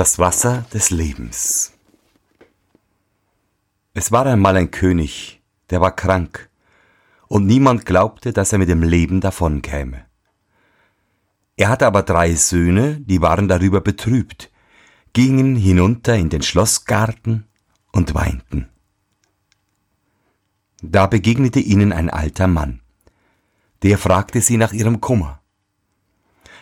Das Wasser des Lebens. Es war einmal ein König, der war krank, und niemand glaubte, dass er mit dem Leben davonkäme. Er hatte aber drei Söhne, die waren darüber betrübt, gingen hinunter in den Schlossgarten und weinten. Da begegnete ihnen ein alter Mann. Der fragte sie nach ihrem Kummer.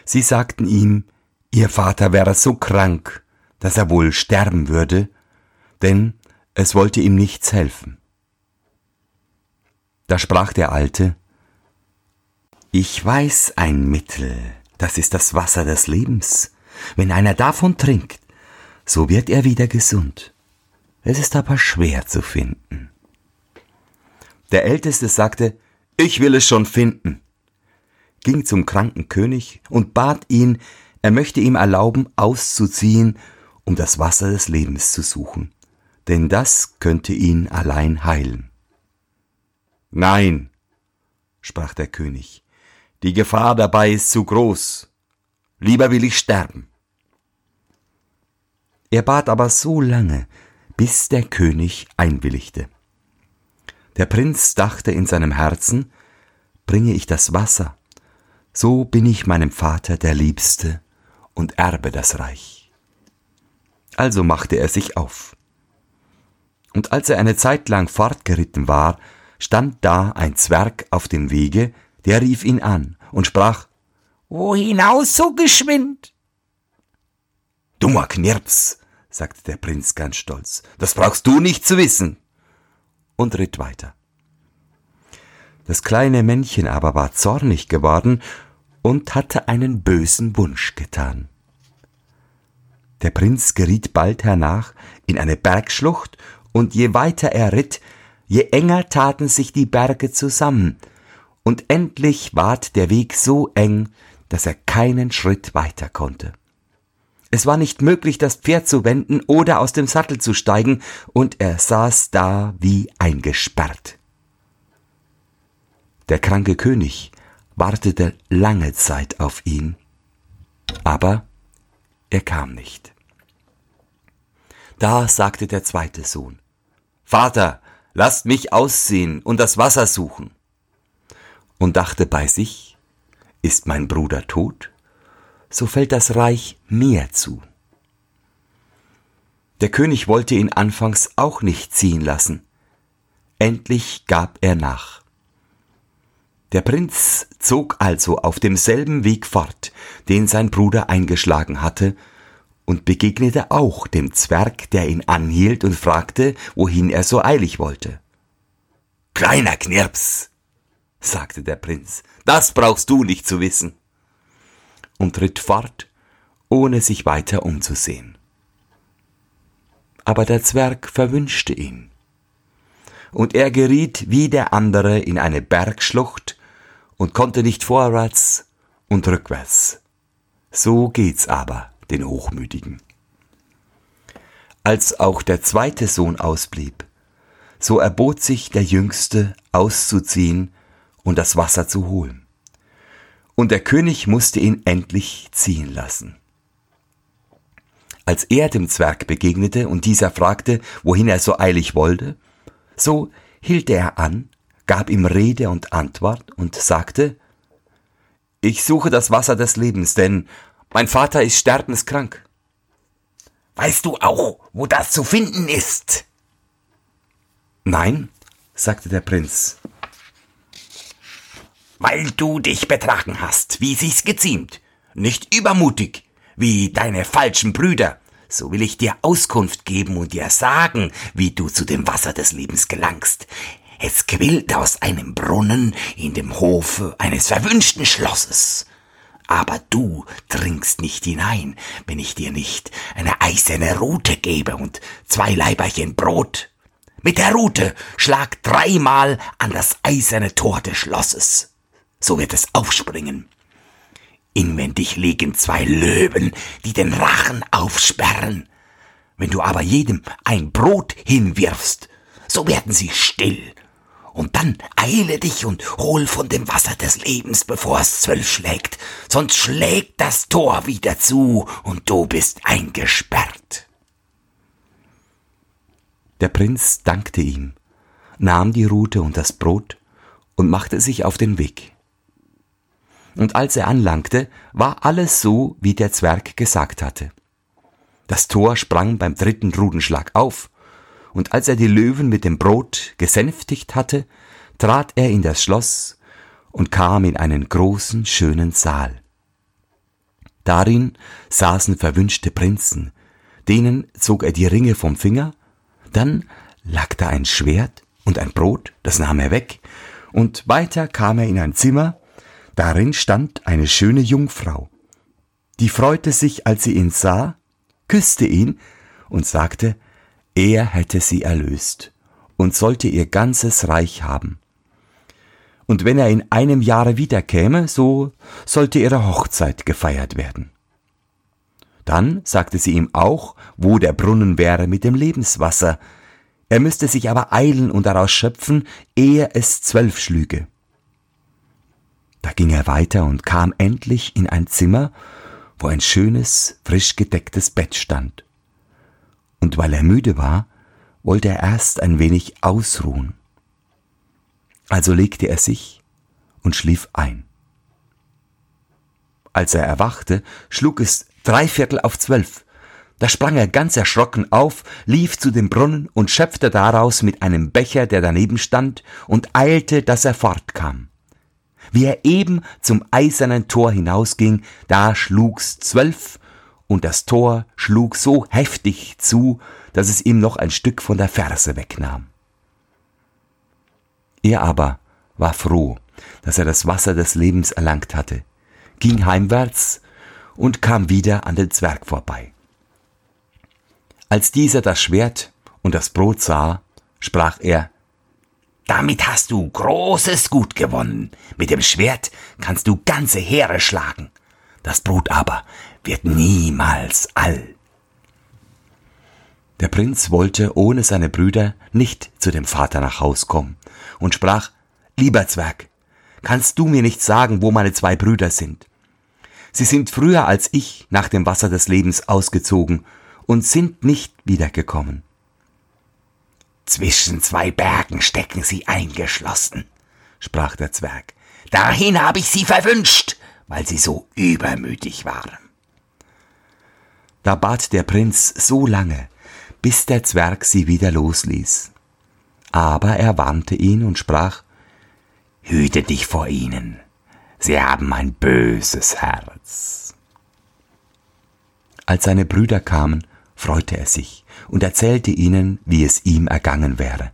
Sie sagten ihm, ihr Vater wäre so krank, dass er wohl sterben würde, denn es wollte ihm nichts helfen. Da sprach der Alte, Ich weiß ein Mittel, das ist das Wasser des Lebens. Wenn einer davon trinkt, so wird er wieder gesund. Es ist aber schwer zu finden. Der Älteste sagte, ich will es schon finden, ging zum kranken König und bat ihn, er möchte ihm erlauben, auszuziehen, um das Wasser des Lebens zu suchen, denn das könnte ihn allein heilen. Nein, sprach der König, die Gefahr dabei ist zu groß, lieber will ich sterben. Er bat aber so lange, bis der König einwilligte. Der Prinz dachte in seinem Herzen, bringe ich das Wasser, so bin ich meinem Vater der Liebste und erbe das Reich. Also machte er sich auf. Und als er eine Zeit lang fortgeritten war, stand da ein Zwerg auf dem Wege, der rief ihn an und sprach Wo hinaus so geschwind? Dummer Knirps, sagte der Prinz ganz stolz, das brauchst du nicht zu wissen und ritt weiter. Das kleine Männchen aber war zornig geworden und hatte einen bösen Wunsch getan. Der Prinz geriet bald hernach in eine Bergschlucht, und je weiter er ritt, je enger taten sich die Berge zusammen, und endlich ward der Weg so eng, dass er keinen Schritt weiter konnte. Es war nicht möglich, das Pferd zu wenden oder aus dem Sattel zu steigen, und er saß da wie eingesperrt. Der kranke König wartete lange Zeit auf ihn, aber er kam nicht. Da sagte der zweite Sohn, Vater, lasst mich aussehen und das Wasser suchen. Und dachte bei sich, ist mein Bruder tot? so fällt das Reich mir zu. Der König wollte ihn anfangs auch nicht ziehen lassen. Endlich gab er nach. Der Prinz zog also auf demselben Weg fort, den sein Bruder eingeschlagen hatte, und begegnete auch dem Zwerg, der ihn anhielt und fragte, wohin er so eilig wollte. Kleiner Knirps, sagte der Prinz, das brauchst du nicht zu wissen und ritt fort, ohne sich weiter umzusehen. Aber der Zwerg verwünschte ihn. Und er geriet wie der andere in eine Bergschlucht und konnte nicht vorwärts und rückwärts. So geht's aber den Hochmütigen. Als auch der zweite Sohn ausblieb, so erbot sich der Jüngste auszuziehen und das Wasser zu holen und der König musste ihn endlich ziehen lassen. Als er dem Zwerg begegnete und dieser fragte, wohin er so eilig wollte, so hielt er an, gab ihm Rede und Antwort und sagte, Ich suche das Wasser des Lebens, denn mein Vater ist sterbenskrank. Weißt du auch, wo das zu finden ist? Nein, sagte der Prinz, weil du dich betragen hast, wie sich's geziemt, nicht übermutig, wie deine falschen Brüder, so will ich dir Auskunft geben und dir sagen, wie du zu dem Wasser des Lebens gelangst. Es quillt aus einem Brunnen in dem Hofe eines verwünschten Schlosses. Aber du trinkst nicht hinein, wenn ich dir nicht eine eiserne Rute gebe und zwei Leiberchen Brot. Mit der Rute schlag dreimal an das eiserne Tor des Schlosses so wird es aufspringen. Inwendig liegen zwei Löwen, die den Rachen aufsperren. Wenn du aber jedem ein Brot hinwirfst, so werden sie still, Und dann eile dich und hol von dem Wasser des Lebens, bevor es zwölf schlägt, sonst schlägt das Tor wieder zu und du bist eingesperrt. Der Prinz dankte ihm, nahm die Rute und das Brot und machte sich auf den Weg. Und als er anlangte, war alles so, wie der Zwerg gesagt hatte. Das Tor sprang beim dritten Rudenschlag auf, und als er die Löwen mit dem Brot gesänftigt hatte, trat er in das Schloss und kam in einen großen, schönen Saal. Darin saßen verwünschte Prinzen, denen zog er die Ringe vom Finger, dann lag da ein Schwert und ein Brot, das nahm er weg, und weiter kam er in ein Zimmer, darin stand eine schöne Jungfrau. Die freute sich, als sie ihn sah, küsste ihn und sagte, er hätte sie erlöst und sollte ihr ganzes Reich haben. Und wenn er in einem Jahre wiederkäme, so sollte ihre Hochzeit gefeiert werden. Dann sagte sie ihm auch, wo der Brunnen wäre mit dem Lebenswasser. Er müsste sich aber eilen und daraus schöpfen, ehe es zwölf schlüge. Da ging er weiter und kam endlich in ein Zimmer, wo ein schönes, frisch gedecktes Bett stand. Und weil er müde war, wollte er erst ein wenig ausruhen. Also legte er sich und schlief ein. Als er erwachte, schlug es drei Viertel auf zwölf. Da sprang er ganz erschrocken auf, lief zu dem Brunnen und schöpfte daraus mit einem Becher, der daneben stand, und eilte, dass er fortkam. Wie er eben zum eisernen Tor hinausging, da schlug's zwölf, und das Tor schlug so heftig zu, dass es ihm noch ein Stück von der Ferse wegnahm. Er aber war froh, dass er das Wasser des Lebens erlangt hatte, ging heimwärts und kam wieder an den Zwerg vorbei. Als dieser das Schwert und das Brot sah, sprach er damit hast du großes Gut gewonnen. Mit dem Schwert kannst du ganze Heere schlagen. Das Brot aber wird niemals all. Der Prinz wollte ohne seine Brüder nicht zu dem Vater nach Haus kommen und sprach, Lieber Zwerg, kannst du mir nicht sagen, wo meine zwei Brüder sind? Sie sind früher als ich nach dem Wasser des Lebens ausgezogen und sind nicht wiedergekommen. Zwischen zwei Bergen stecken sie eingeschlossen, sprach der Zwerg. Dahin habe ich sie verwünscht, weil sie so übermütig waren. Da bat der Prinz so lange, bis der Zwerg sie wieder losließ. Aber er warnte ihn und sprach Hüte dich vor ihnen, sie haben ein böses Herz. Als seine Brüder kamen, freute er sich und erzählte ihnen, wie es ihm ergangen wäre,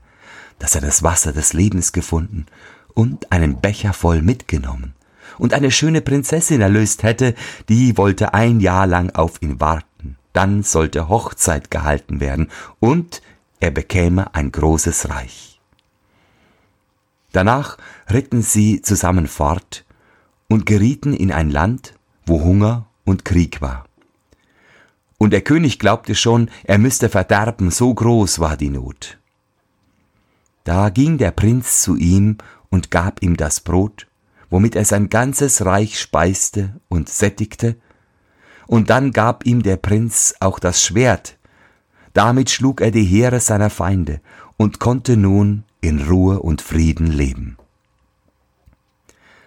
dass er das Wasser des Lebens gefunden und einen Becher voll mitgenommen und eine schöne Prinzessin erlöst hätte, die wollte ein Jahr lang auf ihn warten, dann sollte Hochzeit gehalten werden und er bekäme ein großes Reich. Danach ritten sie zusammen fort und gerieten in ein Land, wo Hunger und Krieg war und der König glaubte schon, er müsste verderben, so groß war die Not. Da ging der Prinz zu ihm und gab ihm das Brot, womit er sein ganzes Reich speiste und sättigte, und dann gab ihm der Prinz auch das Schwert, damit schlug er die Heere seiner Feinde und konnte nun in Ruhe und Frieden leben.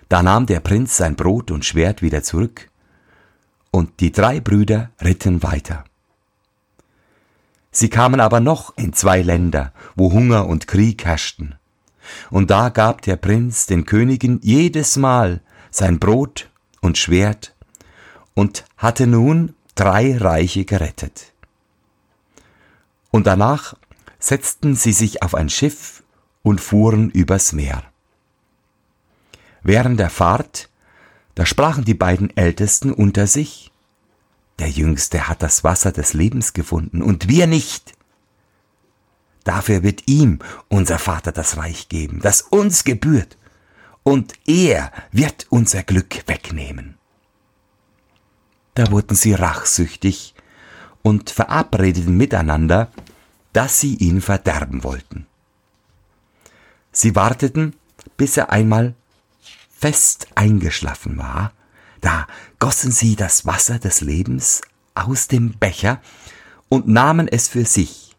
Da nahm der Prinz sein Brot und Schwert wieder zurück, und die drei Brüder ritten weiter. Sie kamen aber noch in zwei Länder, wo Hunger und Krieg herrschten. Und da gab der Prinz den Königen jedes Mal sein Brot und Schwert und hatte nun drei Reiche gerettet. Und danach setzten sie sich auf ein Schiff und fuhren übers Meer. Während der Fahrt da sprachen die beiden Ältesten unter sich, der Jüngste hat das Wasser des Lebens gefunden und wir nicht. Dafür wird ihm unser Vater das Reich geben, das uns gebührt, und er wird unser Glück wegnehmen. Da wurden sie rachsüchtig und verabredeten miteinander, dass sie ihn verderben wollten. Sie warteten, bis er einmal fest eingeschlafen war, da gossen sie das Wasser des Lebens aus dem Becher und nahmen es für sich,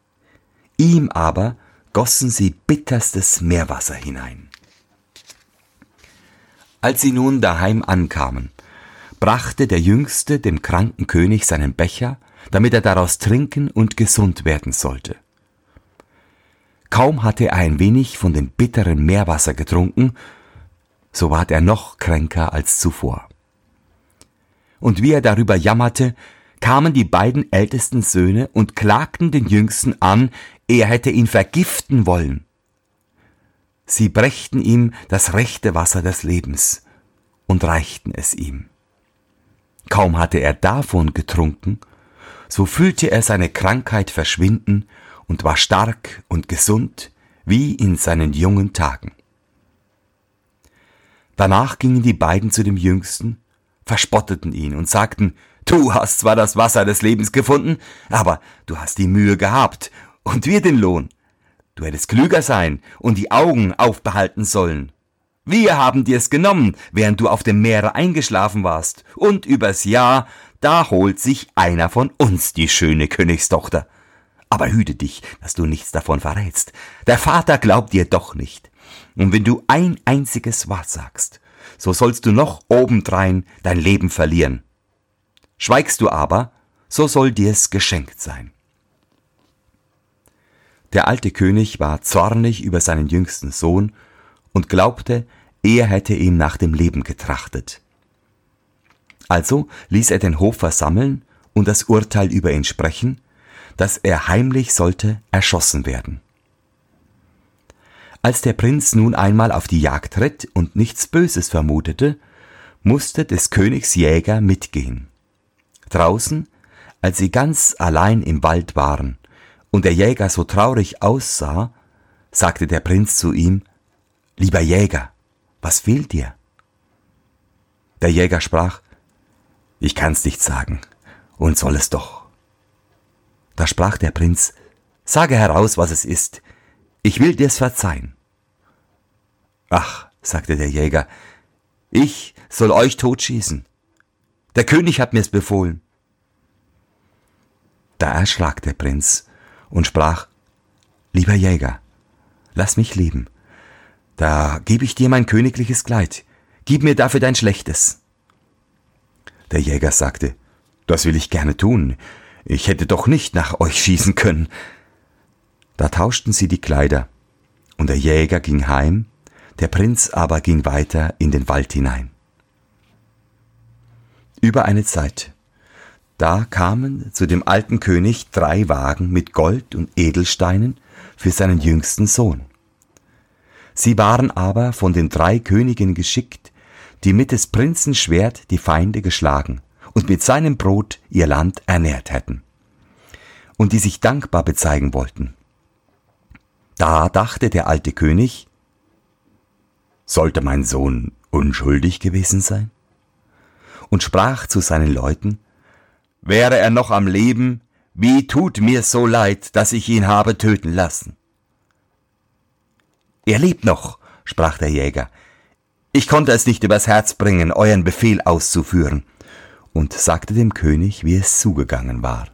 ihm aber gossen sie bitterstes Meerwasser hinein. Als sie nun daheim ankamen, brachte der Jüngste dem kranken König seinen Becher, damit er daraus trinken und gesund werden sollte. Kaum hatte er ein wenig von dem bitteren Meerwasser getrunken, so ward er noch kränker als zuvor. Und wie er darüber jammerte, kamen die beiden ältesten Söhne und klagten den Jüngsten an, er hätte ihn vergiften wollen. Sie brächten ihm das rechte Wasser des Lebens und reichten es ihm. Kaum hatte er davon getrunken, so fühlte er seine Krankheit verschwinden und war stark und gesund wie in seinen jungen Tagen. Danach gingen die beiden zu dem Jüngsten, verspotteten ihn und sagten, Du hast zwar das Wasser des Lebens gefunden, aber du hast die Mühe gehabt, und wir den Lohn. Du hättest klüger sein und die Augen aufbehalten sollen. Wir haben dir's genommen, während du auf dem Meere eingeschlafen warst, und übers Jahr, da holt sich einer von uns die schöne Königstochter. Aber hüte dich, dass du nichts davon verrätst. Der Vater glaubt dir doch nicht. Und wenn du ein einziges Wort sagst, so sollst du noch obendrein dein Leben verlieren. Schweigst du aber, so soll dir's geschenkt sein. Der alte König war zornig über seinen jüngsten Sohn und glaubte, er hätte ihm nach dem Leben getrachtet. Also ließ er den Hof versammeln und das Urteil über ihn sprechen, dass er heimlich sollte erschossen werden. Als der Prinz nun einmal auf die Jagd ritt und nichts Böses vermutete, musste des Königs Jäger mitgehen. Draußen, als sie ganz allein im Wald waren und der Jäger so traurig aussah, sagte der Prinz zu ihm, Lieber Jäger, was fehlt dir? Der Jäger sprach, Ich kann's nicht sagen, und soll es doch. Da sprach der Prinz, Sage heraus, was es ist, ich will dir's verzeihen. Ach, sagte der Jäger, ich soll euch totschießen. Der König hat mir's befohlen. Da erschrak der Prinz und sprach, Lieber Jäger, lass mich leben. Da gebe ich dir mein königliches Kleid. Gib mir dafür dein schlechtes. Der Jäger sagte, Das will ich gerne tun. Ich hätte doch nicht nach euch schießen können. Da tauschten sie die Kleider, und der Jäger ging heim, der Prinz aber ging weiter in den Wald hinein über eine Zeit. Da kamen zu dem alten König drei Wagen mit Gold und Edelsteinen für seinen jüngsten Sohn. Sie waren aber von den drei Königen geschickt, die mit des Prinzen Schwert die Feinde geschlagen und mit seinem Brot ihr Land ernährt hätten, und die sich dankbar bezeigen wollten. Da dachte der alte König, sollte mein Sohn unschuldig gewesen sein? und sprach zu seinen Leuten, Wäre er noch am Leben, wie tut mir so leid, dass ich ihn habe töten lassen. Er lebt noch, sprach der Jäger. Ich konnte es nicht übers Herz bringen, euren Befehl auszuführen, und sagte dem König, wie es zugegangen war.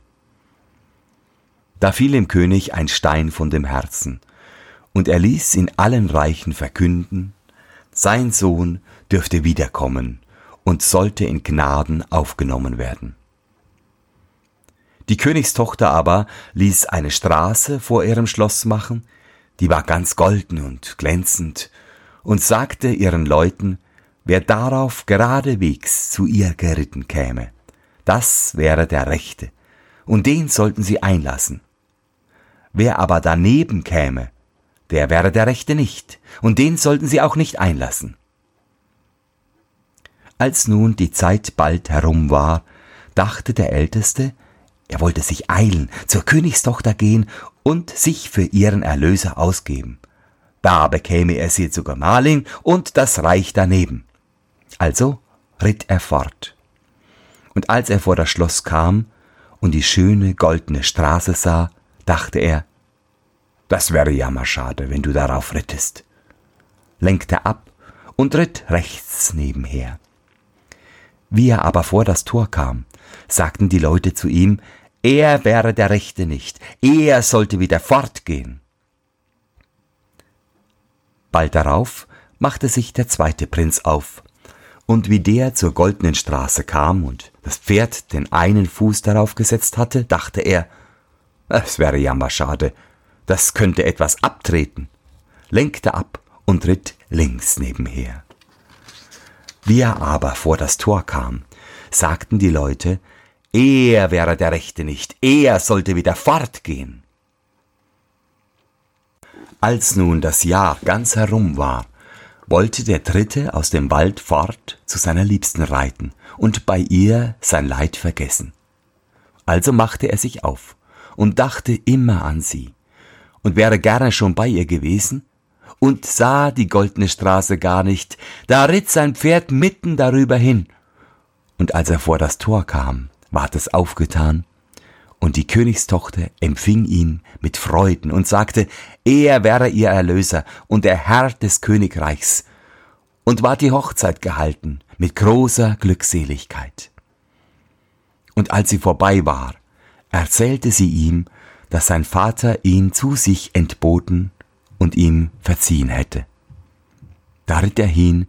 Da fiel dem König ein Stein von dem Herzen, und er ließ in allen Reichen verkünden, sein Sohn dürfte wiederkommen und sollte in Gnaden aufgenommen werden. Die Königstochter aber ließ eine Straße vor ihrem Schloss machen, die war ganz golden und glänzend, und sagte ihren Leuten, wer darauf geradewegs zu ihr geritten käme, das wäre der Rechte, und den sollten sie einlassen. Wer aber daneben käme, der wäre der Rechte nicht, und den sollten sie auch nicht einlassen. Als nun die Zeit bald herum war, dachte der Älteste, er wollte sich eilen, zur Königstochter gehen und sich für ihren Erlöser ausgeben. Da bekäme er sie zur Gemahlin und das Reich daneben. Also ritt er fort. Und als er vor das Schloss kam und die schöne goldene Straße sah, dachte er, das wäre jammerschade, wenn du darauf rittest. lenkte ab und ritt rechts nebenher. Wie er aber vor das Tor kam, sagten die Leute zu ihm, er wäre der Rechte nicht, er sollte wieder fortgehen. Bald darauf machte sich der zweite Prinz auf, und wie der zur goldenen Straße kam und das Pferd den einen Fuß darauf gesetzt hatte, dachte er, es wäre ja mal schade, das könnte etwas abtreten, lenkte ab und ritt links nebenher. Wie er aber vor das Tor kam, sagten die Leute, er wäre der Rechte nicht, er sollte wieder fortgehen. Als nun das Jahr ganz herum war, wollte der Dritte aus dem Wald fort zu seiner Liebsten reiten und bei ihr sein Leid vergessen. Also machte er sich auf und dachte immer an sie und wäre gerne schon bei ihr gewesen und sah die goldene Straße gar nicht, da ritt sein Pferd mitten darüber hin. Und als er vor das Tor kam, ward es aufgetan, und die Königstochter empfing ihn mit Freuden und sagte, er wäre ihr Erlöser und der Herr des Königreichs, und ward die Hochzeit gehalten mit großer Glückseligkeit. Und als sie vorbei war, erzählte sie ihm, dass sein Vater ihn zu sich entboten und ihm verziehen hätte. Da ritt er hin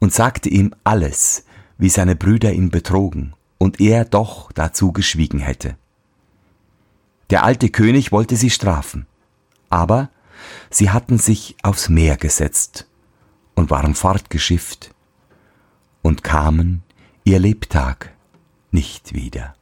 und sagte ihm alles, wie seine Brüder ihn betrogen und er doch dazu geschwiegen hätte. Der alte König wollte sie strafen, aber sie hatten sich aufs Meer gesetzt und waren fortgeschifft und kamen ihr Lebtag nicht wieder.